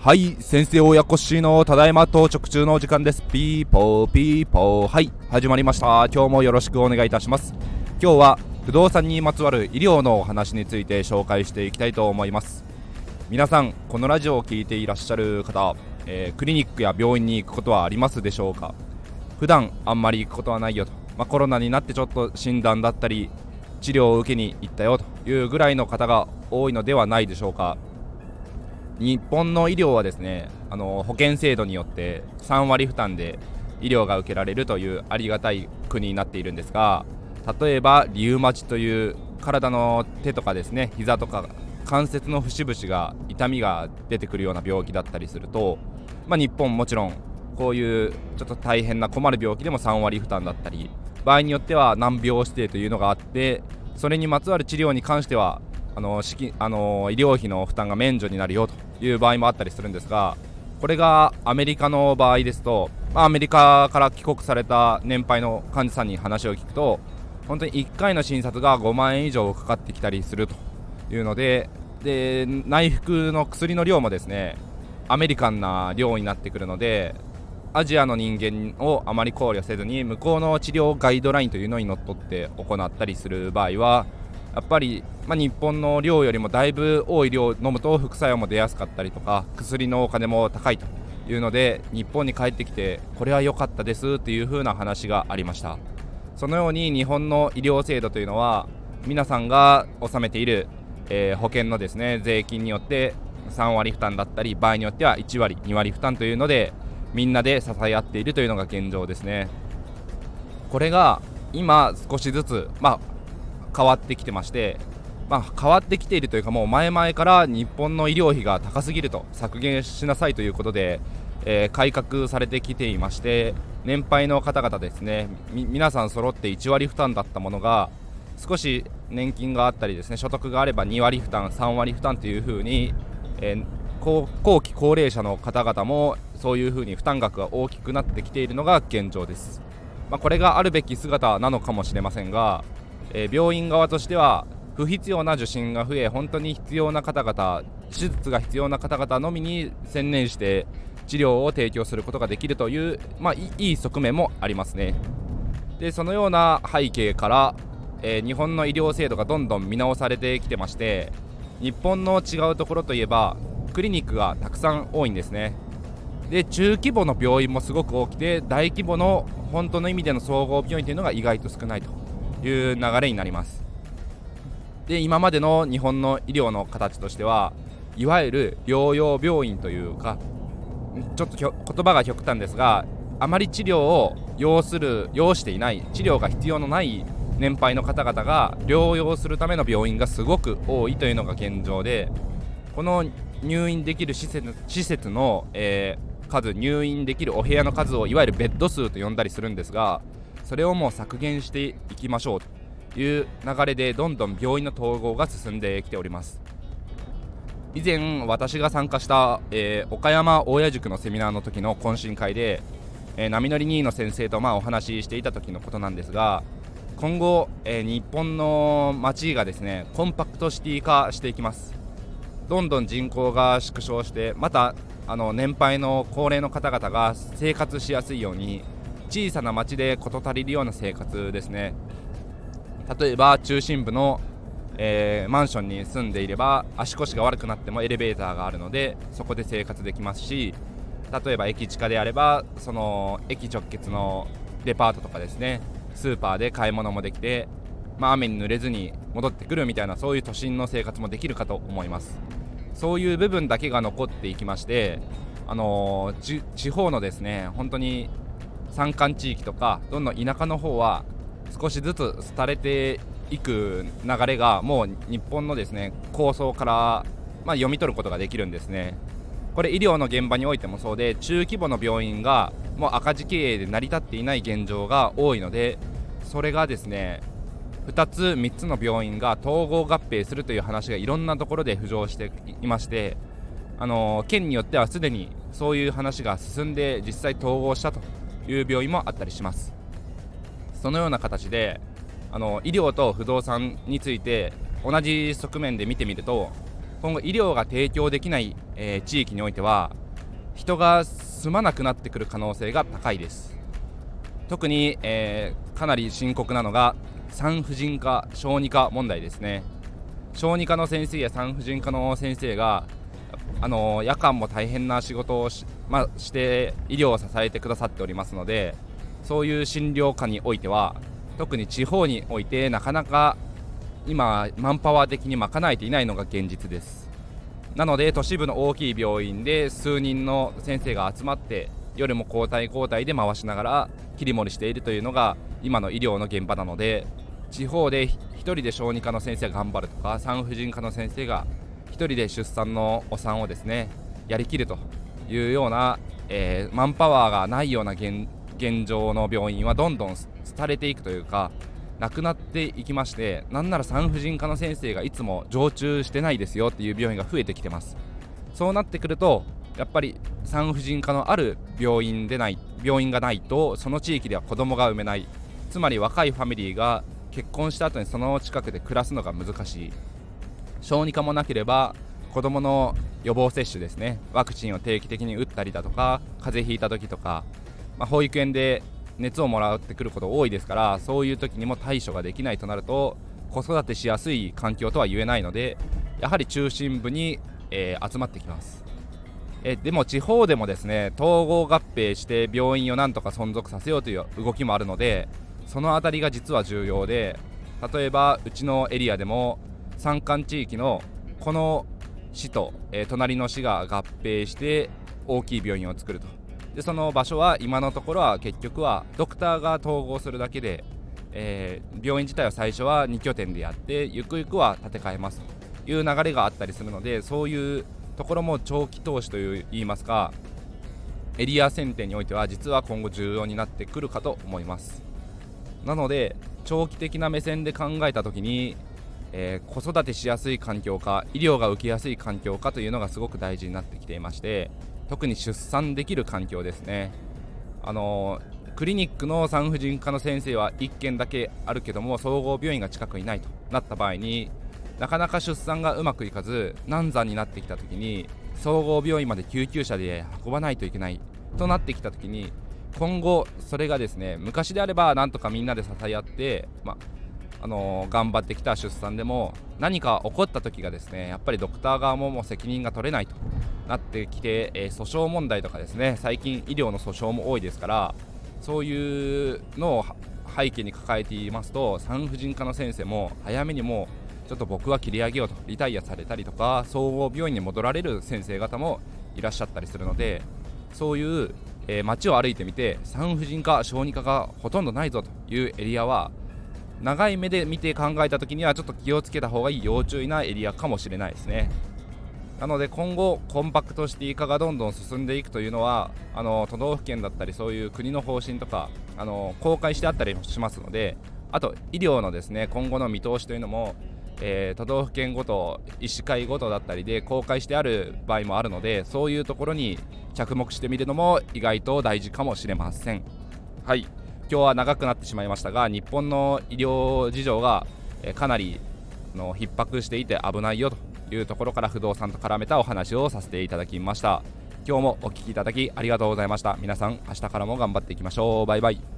はい先生親子しのただいま到着中のお時間です。ピーポーピーポー。はい始まりました。今日もよろしくお願いいたします。今日は不動産にまつわる医療のお話について紹介していきたいと思います。皆さんこのラジオを聴いていらっしゃる方、えー、クリニックや病院に行くことはありますでしょうか？普段あんまり行くことはないよと、まあ、コロナになってちょっと診断だったり治療を受けに行ったよというぐらいの方が多いのではないでしょうか。日本の医療はですねあの保険制度によって3割負担で医療が受けられるというありがたい国になっているんですが例えばリウマチという体の手とかですね膝とか関節の節々が痛みが出てくるような病気だったりすると、まあ、日本もちろんこういうちょっと大変な困る病気でも3割負担だったり場合によっては難病指定というのがあってそれにまつわる治療に関してはあのあの医療費の負担が免除になるよという場合もあったりするんですがこれがアメリカの場合ですと、まあ、アメリカから帰国された年配の患者さんに話を聞くと本当に1回の診察が5万円以上かかってきたりするというのでで内服の薬の量もですねアメリカンな量になってくるのでアジアの人間をあまり考慮せずに向こうの治療ガイドラインというのにのっとって行ったりする場合はやっぱり、まあ、日本の量よりもだいぶ多い量飲むと副作用も出やすかったりとか薬のお金も高いというので日本に帰ってきてこれは良かったですっていう風な話がありました。そのように日本の医療制度というのは皆さんが納めている、えー、保険のですね税金によって3割負担だったり場合によっては1割2割負担というのでみんなで支え合っているというのが現状ですね。これが今少しずつまあ変わってきてまして、まあ、変わってきているというかもう前々から日本の医療費が高すぎると削減しなさいということで、えー、改革されてきていまして年配の方々ですね皆さん揃って1割負担だったものが少し年金があったりですね所得があれば2割負担3割負担というふうに、えー、後後期高齢者の方々もそういうふうに負担額が大きくなってきているのが現状です、まあ、これがあるべき姿なのかもしれませんがえ病院側としては不必要な受診が増え本当に必要な方々手術が必要な方々のみに専念して治療を提供することができるという、まあ、いい側面もありますね。でそのような背景から、えー、日本の医療制度がどんどん見直されてきてまして日本の違うところといえばクリニックがたくさん多いんですね。で中規模の病院もすごく多くて大規模の本当の意味での総合病院というのが意外と少ないという流れになります。で今までの日本の医療の形としてはいわゆる療養病院というかちょっと言葉が極端ですがあまり治療を要する要していない治療が必要のない年配の方々が療養するための病院がすごく多いというのが現状でこの入院できる施設施設の、えー、数入院できるお部屋の数をいわゆるベッド数と呼んだりするんですがそれをもう削減していきましょうという流れでどんどん病院の統合が進んできております。以前私が参加した、えー、岡山大谷塾のセミナーの時の懇親会で、えー、波乗り2位の先生とまあお話ししていた時のことなんですが今後、えー、日本の街がですねコンパクトシティ化していきます。どんどん人口が縮小してまたあの年配の高齢の方々が生活しやすいように小さな町で事足りるような生活ですね。例えば中心部の、えー、マンションに住んでいれば足腰が悪くなってもエレベーターがあるのでそこで生活できますし例えば駅地下であればその駅直結のデパートとかですね。スーパーで買い物もできて、まあ、雨に濡れずに戻ってくるみたいなそういう都心の生活もできるかと思います。そういう部分だけが残っていきましてあの、地方のですね本当に山間地域とかどんどん田舎の方は少しずつ廃れていく流れがもう日本のですね構想から、まあ、読み取ることができるんですね。これ医療の現場においてもそうで中規模の病院がもう赤字経営で成り立っていない現状が多いのでそれがですね2つ3つの病院が統合合併するという話がいろんなところで浮上していましてあの県によってはすでにそういう話が進んで実際統合したという病院もあったりします。そのような形であの医療と不動産について同じ側面で見てみると今後医療が提供できない、えー、地域においては人が住まなくなってくる可能性が高いです。特に、えー、かなり深刻なのが産婦人科小児科問題ですね。小児科の先生や産婦人科の先生があの夜間も大変な仕事をし,、まあ、して医療を支えてくださっておりますのでそういう診療科においては特に地方においてなかなか今マンパワー的に賄えていないのが現実です。なので都市部の大きい病院で数人の先生が集まって夜も交代交代で回しながら切り盛りしているというのが今の医療の現場なので地方で1人で小児科の先生が頑張るとか産婦人科の先生が1人で出産のお産をですねやりきるというような、えー、マンパワーがないような現状の病院はどんどん廃れていくというかなくなっていきましてなんなら産婦人科の先生がいつも常駐してないですよっていう病院が増えてきてます。そうなってくるとやっぱり産婦人科のある病院でない病院がないとその地域では子供が産めない。つまり若いファミリーが結婚した後にその近くで暮らすのが難しい。小児科もなければ子供の予防接種ですね。ワクチンを定期的に打ったりだとか風邪ひいた時とか、まあ、保育園で熱をもらってくること多いですからそういう時にも対処ができないとなると子育てしやすい環境とは言えないのでやはり中心部に、えー、集まってきます。えでも地方でもですね統合合併して病院をなんとか存続させようという動きもあるのでその辺りが実は重要で例えばうちのエリアでも山間地域のこの市と、えー、隣の市が合併して大きい病院を作ると。でその場所は今のところは結局はドクターが統合するだけで、えー、病院自体は最初は2拠点でやってゆくゆくは建て替えますと。いう流れがあったりするのでそういうところも長期投資といいますかエリア選定においては実は今後重要になってくるかと思います。なので長期的な目線で考えた時に、えー、子育てしやすい環境か医療が受けやすい環境かというのがすごく大事になってきていまして特に出産できる環境ですね。あのクリニックの産婦人科の先生は1件だけあるけども総合病院が近くにないとなった場合になかなか出産がうまくいかず難産になってきた時に総合病院まで救急車で運ばないといけないとなってきた時に今後それがですね昔であればなんとかみんなで支え合って、まあのー、頑張ってきた出産でも何か起こった時がですねやっぱりドクター側ももう責任が取れないとなってきて、えー、訴訟問題とかですね最近医療の訴訟も多いですからそういうのを背景に抱えていますと産婦人科の先生も早めにもちょっと僕は切り上げようとリタイアされたりとか総合病院に戻られる先生方もいらっしゃったりするのでそういう、えー、街を歩いてみて産婦人科小児科がほとんどないぞというエリアは長い目で見て考えた時にはちょっと気をつけた方がいい要注意なエリアかもしれないですね。なので今後、コンパクトシティ化がどんどん進んでいくというのはあの都道府県だったりそういう国の方針とかあの公開してあったりしますのであと医療のですね今後の見通しというのも、えー、都道府県ごと医師会ごとだったりで公開してある場合もあるのでそういうところに着目してみるのも意外と大事かもしれません。はい。今日は長くなってしまいましたが日本の医療事情が、えー、かなりの逼迫していて危ないよというところから不動産と絡めたお話をさせていただきました。今日もお聴きいただきありがとうございました。皆さん明日からも頑張っていきましょう。バイバイ